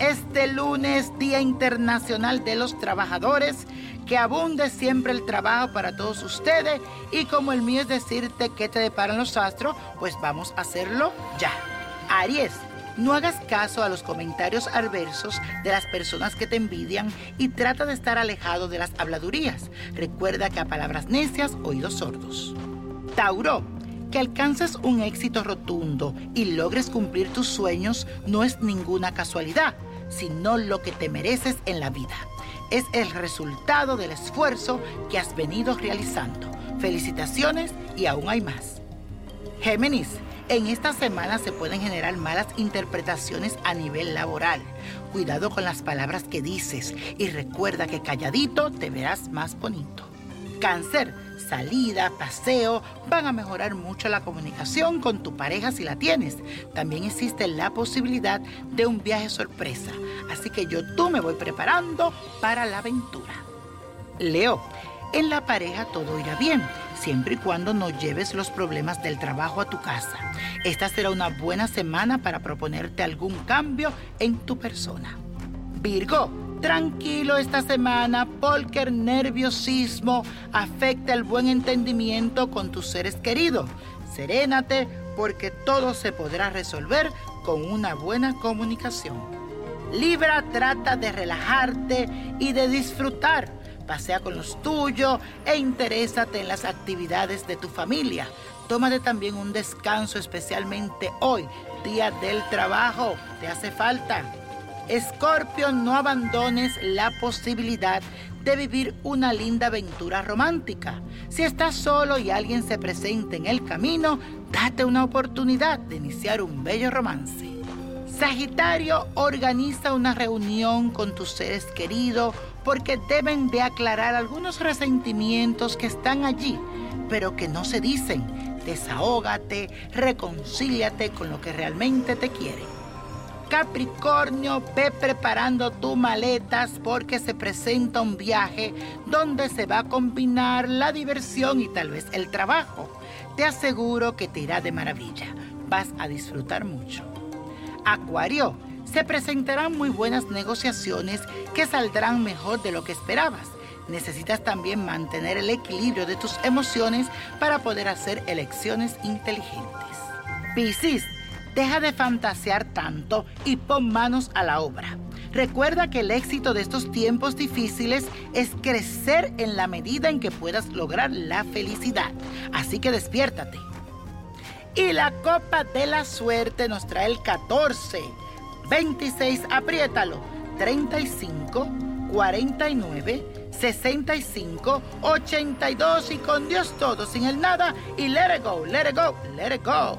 Este lunes, Día Internacional de los Trabajadores. Que abunde siempre el trabajo para todos ustedes. Y como el mío es decirte que te deparan los astros, pues vamos a hacerlo ya. Aries. No hagas caso a los comentarios adversos de las personas que te envidian y trata de estar alejado de las habladurías. Recuerda que a palabras necias, oídos sordos. Tauro, que alcances un éxito rotundo y logres cumplir tus sueños no es ninguna casualidad, sino lo que te mereces en la vida. Es el resultado del esfuerzo que has venido realizando. Felicitaciones y aún hay más. Géminis, en esta semana se pueden generar malas interpretaciones a nivel laboral. Cuidado con las palabras que dices y recuerda que calladito te verás más bonito. Cáncer, salida, paseo, van a mejorar mucho la comunicación con tu pareja si la tienes. También existe la posibilidad de un viaje sorpresa, así que yo tú me voy preparando para la aventura. Leo, en la pareja todo irá bien, siempre y cuando no lleves los problemas del trabajo a tu casa. Esta será una buena semana para proponerte algún cambio en tu persona. Virgo, tranquilo esta semana porque el nerviosismo afecta el buen entendimiento con tus seres queridos. Serénate porque todo se podrá resolver con una buena comunicación. Libra trata de relajarte y de disfrutar. Pasea con los tuyos e interésate en las actividades de tu familia. Tómate también un descanso, especialmente hoy, día del trabajo. Te hace falta. Escorpio, no abandones la posibilidad de vivir una linda aventura romántica. Si estás solo y alguien se presenta en el camino, date una oportunidad de iniciar un bello romance. Sagitario, organiza una reunión con tus seres queridos porque deben de aclarar algunos resentimientos que están allí, pero que no se dicen. Desahógate, reconcíliate con lo que realmente te quieren. Capricornio, ve preparando tus maletas porque se presenta un viaje donde se va a combinar la diversión y tal vez el trabajo. Te aseguro que te irá de maravilla. Vas a disfrutar mucho. Acuario, se presentarán muy buenas negociaciones que saldrán mejor de lo que esperabas. Necesitas también mantener el equilibrio de tus emociones para poder hacer elecciones inteligentes. Piscis, Deja de fantasear tanto y pon manos a la obra. Recuerda que el éxito de estos tiempos difíciles es crecer en la medida en que puedas lograr la felicidad. Así que despiértate. Y la copa de la suerte nos trae el 14, 26, apriétalo, 35, 49, 65, 82 y con Dios todo, sin el nada y let it go, let it go, let it go.